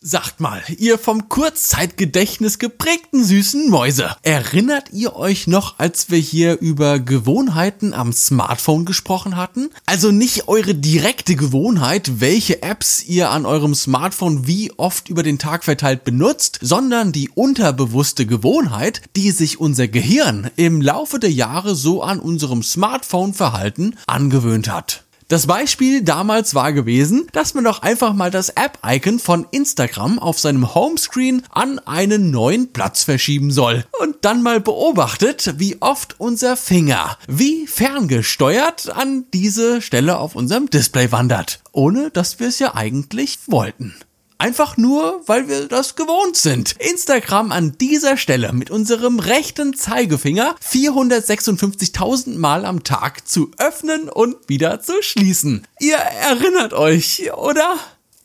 Sagt mal, ihr vom Kurzzeitgedächtnis geprägten süßen Mäuse, erinnert ihr euch noch, als wir hier über Gewohnheiten am Smartphone gesprochen hatten? Also nicht eure direkte Gewohnheit, welche Apps ihr an eurem Smartphone wie oft über den Tag verteilt benutzt, sondern die unterbewusste Gewohnheit, die sich unser Gehirn im Laufe der Jahre so an unserem Smartphone-Verhalten angewöhnt hat. Das Beispiel damals war gewesen, dass man doch einfach mal das App-Icon von Instagram auf seinem Homescreen an einen neuen Platz verschieben soll. Und dann mal beobachtet, wie oft unser Finger, wie ferngesteuert an diese Stelle auf unserem Display wandert. Ohne dass wir es ja eigentlich wollten. Einfach nur, weil wir das gewohnt sind. Instagram an dieser Stelle mit unserem rechten Zeigefinger 456.000 Mal am Tag zu öffnen und wieder zu schließen. Ihr erinnert euch, oder?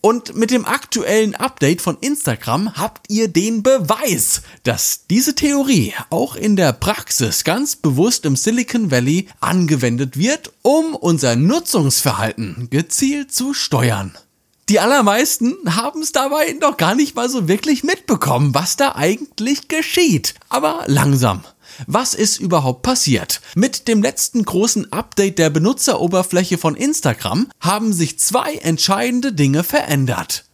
Und mit dem aktuellen Update von Instagram habt ihr den Beweis, dass diese Theorie auch in der Praxis ganz bewusst im Silicon Valley angewendet wird, um unser Nutzungsverhalten gezielt zu steuern. Die allermeisten haben es dabei noch gar nicht mal so wirklich mitbekommen, was da eigentlich geschieht. Aber langsam. Was ist überhaupt passiert? Mit dem letzten großen Update der Benutzeroberfläche von Instagram haben sich zwei entscheidende Dinge verändert.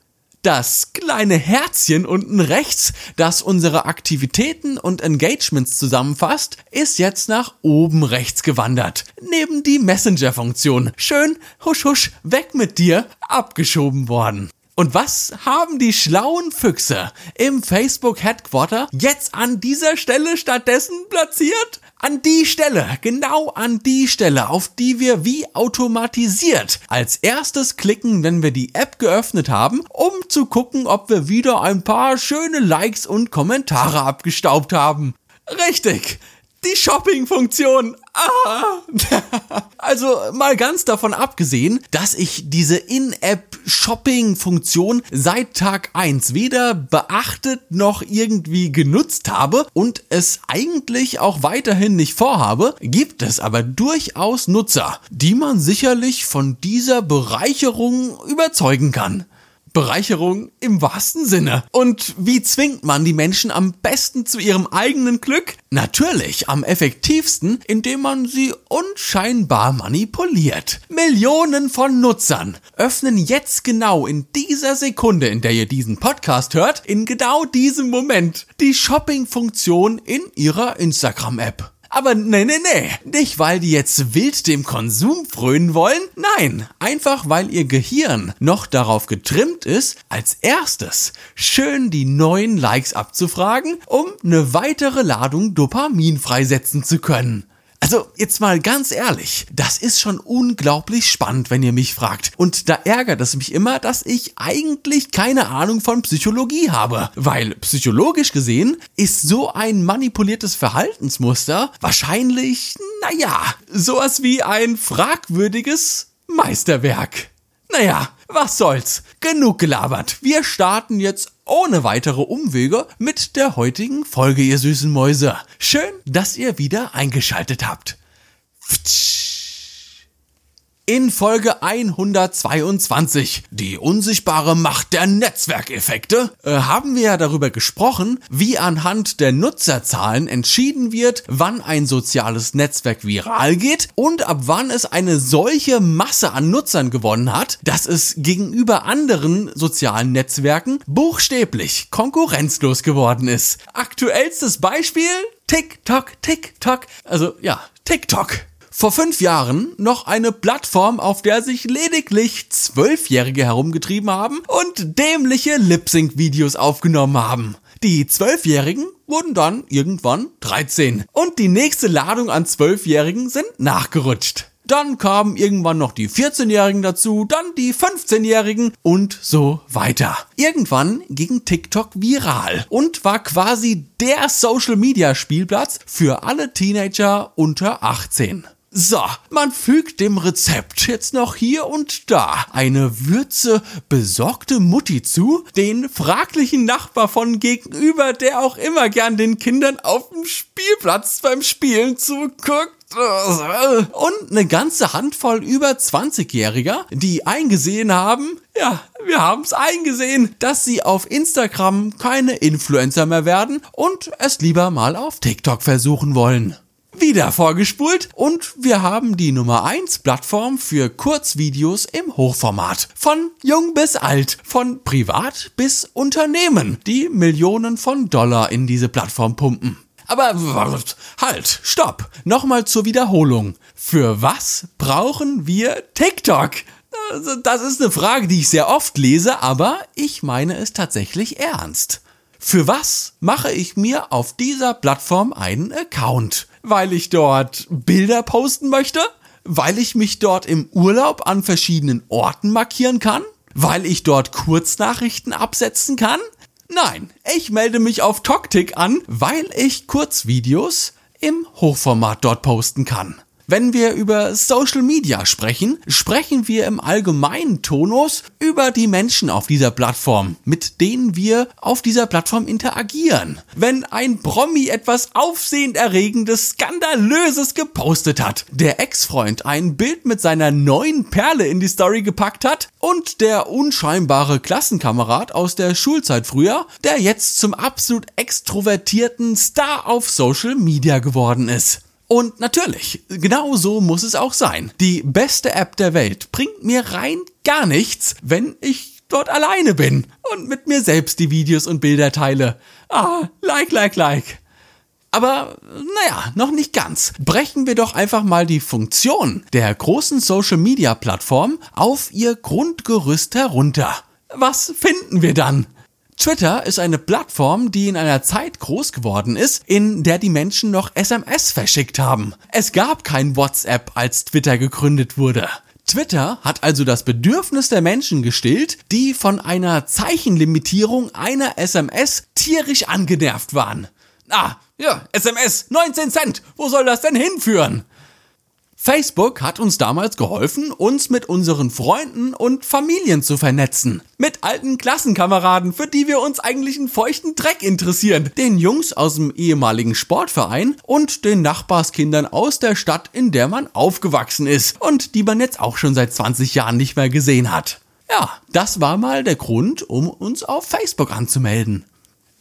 Das kleine Herzchen unten rechts, das unsere Aktivitäten und Engagements zusammenfasst, ist jetzt nach oben rechts gewandert. Neben die Messenger-Funktion. Schön, husch husch, weg mit dir, abgeschoben worden. Und was haben die schlauen Füchse im Facebook Headquarter jetzt an dieser Stelle stattdessen platziert? An die Stelle, genau an die Stelle, auf die wir wie automatisiert als erstes klicken, wenn wir die App geöffnet haben, um zu gucken, ob wir wieder ein paar schöne Likes und Kommentare abgestaubt haben. Richtig, die Shopping-Funktion. Ah. also mal ganz davon abgesehen, dass ich diese In-App-Shopping-Funktion seit Tag 1 weder beachtet noch irgendwie genutzt habe und es eigentlich auch weiterhin nicht vorhabe, gibt es aber durchaus Nutzer, die man sicherlich von dieser Bereicherung überzeugen kann. Bereicherung im wahrsten Sinne. Und wie zwingt man die Menschen am besten zu ihrem eigenen Glück? Natürlich am effektivsten, indem man sie unscheinbar manipuliert. Millionen von Nutzern öffnen jetzt genau in dieser Sekunde, in der ihr diesen Podcast hört, in genau diesem Moment die Shopping-Funktion in ihrer Instagram-App. Aber nee, nee, nee. Nicht, weil die jetzt wild dem Konsum frönen wollen. Nein, einfach weil ihr Gehirn noch darauf getrimmt ist, als erstes schön die neuen Likes abzufragen, um eine weitere Ladung Dopamin freisetzen zu können. Also jetzt mal ganz ehrlich, das ist schon unglaublich spannend, wenn ihr mich fragt. Und da ärgert es mich immer, dass ich eigentlich keine Ahnung von Psychologie habe. Weil psychologisch gesehen ist so ein manipuliertes Verhaltensmuster wahrscheinlich, naja, sowas wie ein fragwürdiges Meisterwerk. Naja, was soll's? Genug gelabert. Wir starten jetzt ohne weitere Umwege mit der heutigen Folge, ihr süßen Mäuse. Schön, dass ihr wieder eingeschaltet habt. Pftsch. In Folge 122, die unsichtbare Macht der Netzwerkeffekte, äh, haben wir ja darüber gesprochen, wie anhand der Nutzerzahlen entschieden wird, wann ein soziales Netzwerk viral geht und ab wann es eine solche Masse an Nutzern gewonnen hat, dass es gegenüber anderen sozialen Netzwerken buchstäblich konkurrenzlos geworden ist. Aktuellstes Beispiel? TikTok, TikTok. Also ja, TikTok vor fünf Jahren noch eine Plattform, auf der sich lediglich Zwölfjährige herumgetrieben haben und dämliche Lip-Sync-Videos aufgenommen haben. Die Zwölfjährigen wurden dann irgendwann 13 und die nächste Ladung an Zwölfjährigen sind nachgerutscht. Dann kamen irgendwann noch die 14-Jährigen dazu, dann die 15-Jährigen und so weiter. Irgendwann ging TikTok viral und war quasi der Social-Media-Spielplatz für alle Teenager unter 18. So, man fügt dem Rezept jetzt noch hier und da eine Würze besorgte Mutti zu, den fraglichen Nachbar von gegenüber, der auch immer gern den Kindern auf dem Spielplatz beim Spielen zuguckt. Und eine ganze Handvoll über 20-Jähriger, die eingesehen haben, ja, wir haben es eingesehen, dass sie auf Instagram keine Influencer mehr werden und es lieber mal auf TikTok versuchen wollen wieder vorgespult und wir haben die Nummer 1 Plattform für Kurzvideos im Hochformat. Von jung bis alt, von privat bis Unternehmen, die Millionen von Dollar in diese Plattform pumpen. Aber halt, stopp. Nochmal zur Wiederholung. Für was brauchen wir TikTok? Also, das ist eine Frage, die ich sehr oft lese, aber ich meine es tatsächlich ernst. Für was mache ich mir auf dieser Plattform einen Account? Weil ich dort Bilder posten möchte, weil ich mich dort im Urlaub an verschiedenen Orten markieren kann, weil ich dort Kurznachrichten absetzen kann. Nein, ich melde mich auf TokTik an, weil ich Kurzvideos im Hochformat dort posten kann. Wenn wir über Social Media sprechen, sprechen wir im allgemeinen Tonus über die Menschen auf dieser Plattform, mit denen wir auf dieser Plattform interagieren. Wenn ein Promi etwas aufsehenerregendes, skandalöses gepostet hat, der Ex-Freund ein Bild mit seiner neuen Perle in die Story gepackt hat und der unscheinbare Klassenkamerad aus der Schulzeit früher, der jetzt zum absolut extrovertierten Star auf Social Media geworden ist. Und natürlich, genau so muss es auch sein. Die beste App der Welt bringt mir rein gar nichts, wenn ich dort alleine bin und mit mir selbst die Videos und Bilder teile. Ah, like, like, like. Aber naja, noch nicht ganz. Brechen wir doch einfach mal die Funktion der großen Social-Media-Plattform auf ihr Grundgerüst herunter. Was finden wir dann? Twitter ist eine Plattform, die in einer Zeit groß geworden ist, in der die Menschen noch SMS verschickt haben. Es gab kein WhatsApp, als Twitter gegründet wurde. Twitter hat also das Bedürfnis der Menschen gestillt, die von einer Zeichenlimitierung einer SMS tierisch angenervt waren. Ah, ja, SMS, 19 Cent, wo soll das denn hinführen? Facebook hat uns damals geholfen, uns mit unseren Freunden und Familien zu vernetzen. Mit alten Klassenkameraden, für die wir uns eigentlich einen feuchten Dreck interessieren. Den Jungs aus dem ehemaligen Sportverein und den Nachbarskindern aus der Stadt, in der man aufgewachsen ist und die man jetzt auch schon seit 20 Jahren nicht mehr gesehen hat. Ja, das war mal der Grund, um uns auf Facebook anzumelden.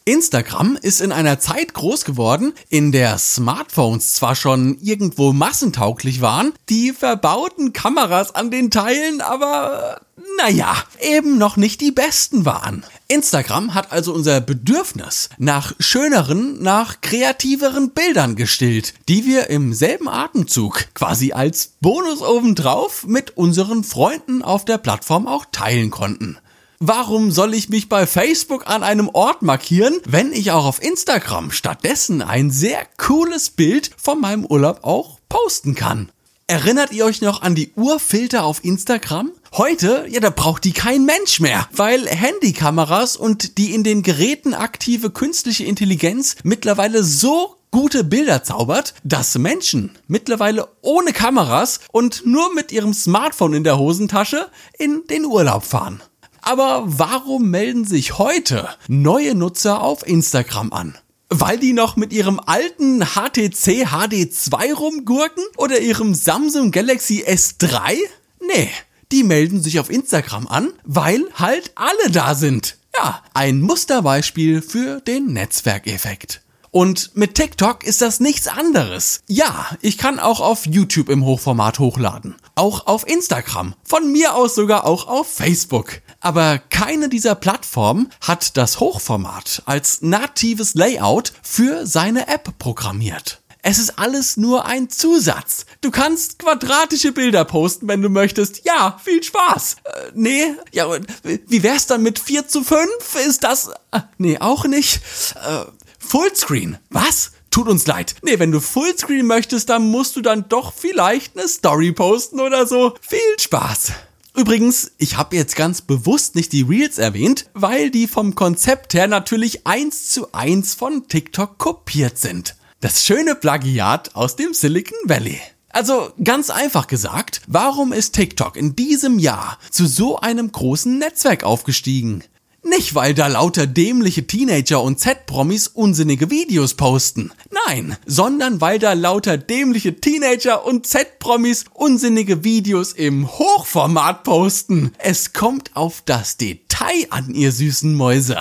Instagram ist in einer Zeit groß geworden, in der Smartphones zwar schon irgendwo massentauglich waren, die verbauten Kameras an den Teilen aber naja, eben noch nicht die besten waren. Instagram hat also unser Bedürfnis nach schöneren, nach kreativeren Bildern gestillt, die wir im selben Atemzug quasi als Bonus obendrauf mit unseren Freunden auf der Plattform auch teilen konnten. Warum soll ich mich bei Facebook an einem Ort markieren, wenn ich auch auf Instagram stattdessen ein sehr cooles Bild von meinem Urlaub auch posten kann? Erinnert ihr euch noch an die Urfilter auf Instagram? Heute, ja, da braucht die kein Mensch mehr, weil Handykameras und die in den Geräten aktive künstliche Intelligenz mittlerweile so gute Bilder zaubert, dass Menschen mittlerweile ohne Kameras und nur mit ihrem Smartphone in der Hosentasche in den Urlaub fahren. Aber warum melden sich heute neue Nutzer auf Instagram an? Weil die noch mit ihrem alten HTC HD2 rumgurken oder ihrem Samsung Galaxy S3? Nee, die melden sich auf Instagram an, weil halt alle da sind. Ja, ein Musterbeispiel für den Netzwerkeffekt. Und mit TikTok ist das nichts anderes. Ja, ich kann auch auf YouTube im Hochformat hochladen. Auch auf Instagram. Von mir aus sogar auch auf Facebook. Aber keine dieser Plattformen hat das Hochformat als natives Layout für seine App programmiert. Es ist alles nur ein Zusatz. Du kannst quadratische Bilder posten, wenn du möchtest. Ja, viel Spaß. Äh, nee, ja, wie wär's dann mit 4 zu 5? Ist das... Äh, nee, auch nicht. Äh, Fullscreen. Was? Tut uns leid. Nee, wenn du Fullscreen möchtest, dann musst du dann doch vielleicht eine Story posten oder so. Viel Spaß. Übrigens, ich habe jetzt ganz bewusst nicht die Reels erwähnt, weil die vom Konzept her natürlich eins zu eins von TikTok kopiert sind. Das schöne Plagiat aus dem Silicon Valley. Also ganz einfach gesagt, warum ist TikTok in diesem Jahr zu so einem großen Netzwerk aufgestiegen? Nicht, weil da lauter dämliche Teenager und Z-Promis unsinnige Videos posten. Nein, sondern weil da lauter dämliche Teenager und Z-Promis unsinnige Videos im Hochformat posten. Es kommt auf das Detail an, ihr süßen Mäuse.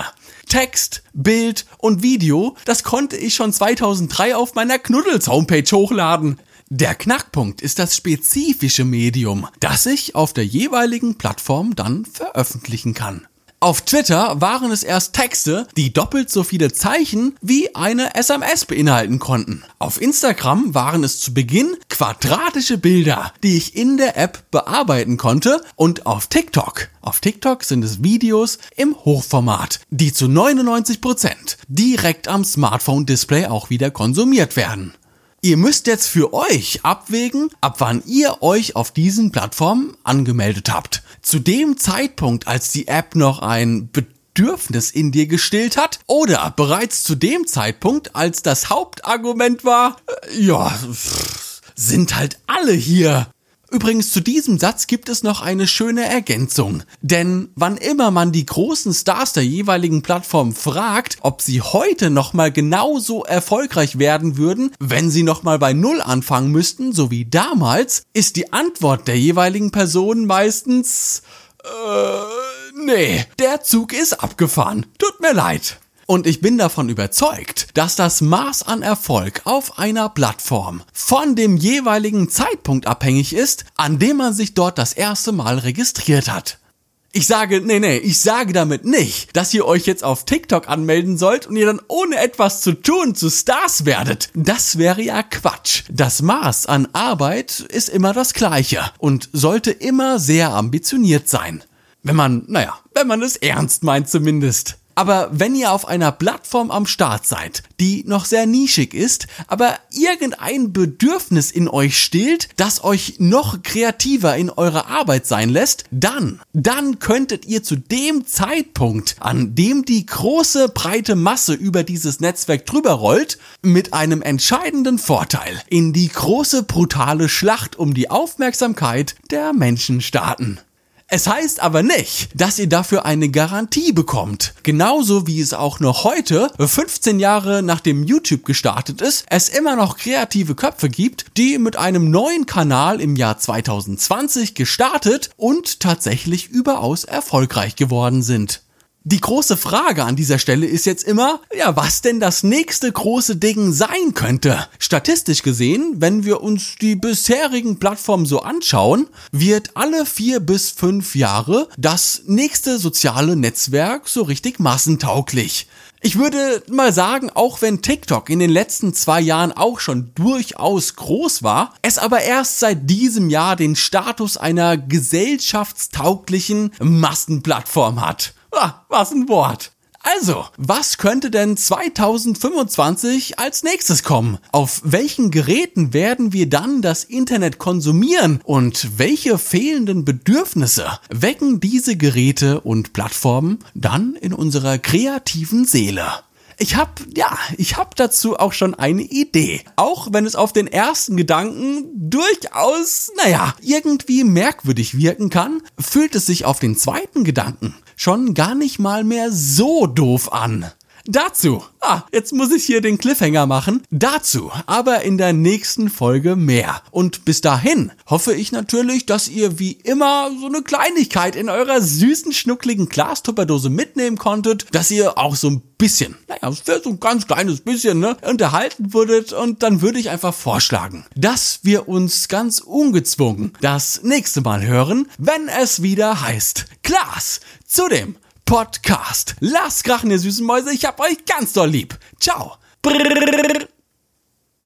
Text, Bild und Video, das konnte ich schon 2003 auf meiner Knuddels-Homepage hochladen. Der Knackpunkt ist das spezifische Medium, das ich auf der jeweiligen Plattform dann veröffentlichen kann. Auf Twitter waren es erst Texte, die doppelt so viele Zeichen wie eine SMS beinhalten konnten. Auf Instagram waren es zu Beginn quadratische Bilder, die ich in der App bearbeiten konnte und auf TikTok. Auf TikTok sind es Videos im Hochformat, die zu 99 Prozent direkt am Smartphone-Display auch wieder konsumiert werden. Ihr müsst jetzt für euch abwägen, ab wann ihr euch auf diesen Plattformen angemeldet habt. Zu dem Zeitpunkt, als die App noch ein Bedürfnis in dir gestillt hat oder bereits zu dem Zeitpunkt, als das Hauptargument war, äh, ja, sind halt alle hier. Übrigens zu diesem Satz gibt es noch eine schöne Ergänzung. Denn wann immer man die großen Stars der jeweiligen Plattform fragt, ob sie heute nochmal genauso erfolgreich werden würden, wenn sie nochmal bei Null anfangen müssten, so wie damals, ist die Antwort der jeweiligen Person meistens, äh, nee, der Zug ist abgefahren. Tut mir leid. Und ich bin davon überzeugt, dass das Maß an Erfolg auf einer Plattform von dem jeweiligen Zeitpunkt abhängig ist, an dem man sich dort das erste Mal registriert hat. Ich sage, nee, nee, ich sage damit nicht, dass ihr euch jetzt auf TikTok anmelden sollt und ihr dann ohne etwas zu tun zu Stars werdet. Das wäre ja Quatsch. Das Maß an Arbeit ist immer das gleiche und sollte immer sehr ambitioniert sein. Wenn man, naja, wenn man es ernst meint zumindest. Aber wenn ihr auf einer Plattform am Start seid, die noch sehr nischig ist, aber irgendein Bedürfnis in euch stillt, das euch noch kreativer in eurer Arbeit sein lässt, dann, dann könntet ihr zu dem Zeitpunkt, an dem die große breite Masse über dieses Netzwerk drüber rollt, mit einem entscheidenden Vorteil in die große brutale Schlacht um die Aufmerksamkeit der Menschen starten. Es heißt aber nicht, dass ihr dafür eine Garantie bekommt. Genauso wie es auch noch heute, 15 Jahre nachdem YouTube gestartet ist, es immer noch kreative Köpfe gibt, die mit einem neuen Kanal im Jahr 2020 gestartet und tatsächlich überaus erfolgreich geworden sind. Die große Frage an dieser Stelle ist jetzt immer, ja, was denn das nächste große Ding sein könnte. Statistisch gesehen, wenn wir uns die bisherigen Plattformen so anschauen, wird alle vier bis fünf Jahre das nächste soziale Netzwerk so richtig massentauglich. Ich würde mal sagen, auch wenn TikTok in den letzten zwei Jahren auch schon durchaus groß war, es aber erst seit diesem Jahr den Status einer gesellschaftstauglichen Massenplattform hat. Ah, was ein Wort. Also, was könnte denn 2025 als nächstes kommen? Auf welchen Geräten werden wir dann das Internet konsumieren? Und welche fehlenden Bedürfnisse wecken diese Geräte und Plattformen dann in unserer kreativen Seele? Ich hab, ja, ich hab dazu auch schon eine Idee. Auch wenn es auf den ersten Gedanken durchaus, naja, irgendwie merkwürdig wirken kann, fühlt es sich auf den zweiten Gedanken schon gar nicht mal mehr so doof an. Dazu, ah, jetzt muss ich hier den Cliffhanger machen. Dazu aber in der nächsten Folge mehr. Und bis dahin hoffe ich natürlich, dass ihr wie immer so eine Kleinigkeit in eurer süßen, schnuckligen Glastupperdose mitnehmen konntet, dass ihr auch so ein bisschen, naja, so ein ganz kleines bisschen, ne, unterhalten wurdet. Und dann würde ich einfach vorschlagen, dass wir uns ganz ungezwungen das nächste Mal hören, wenn es wieder heißt, Glas zu dem Podcast. Lasst krachen, ihr süßen Mäuse. Ich hab euch ganz doll lieb. Ciao. Brrr.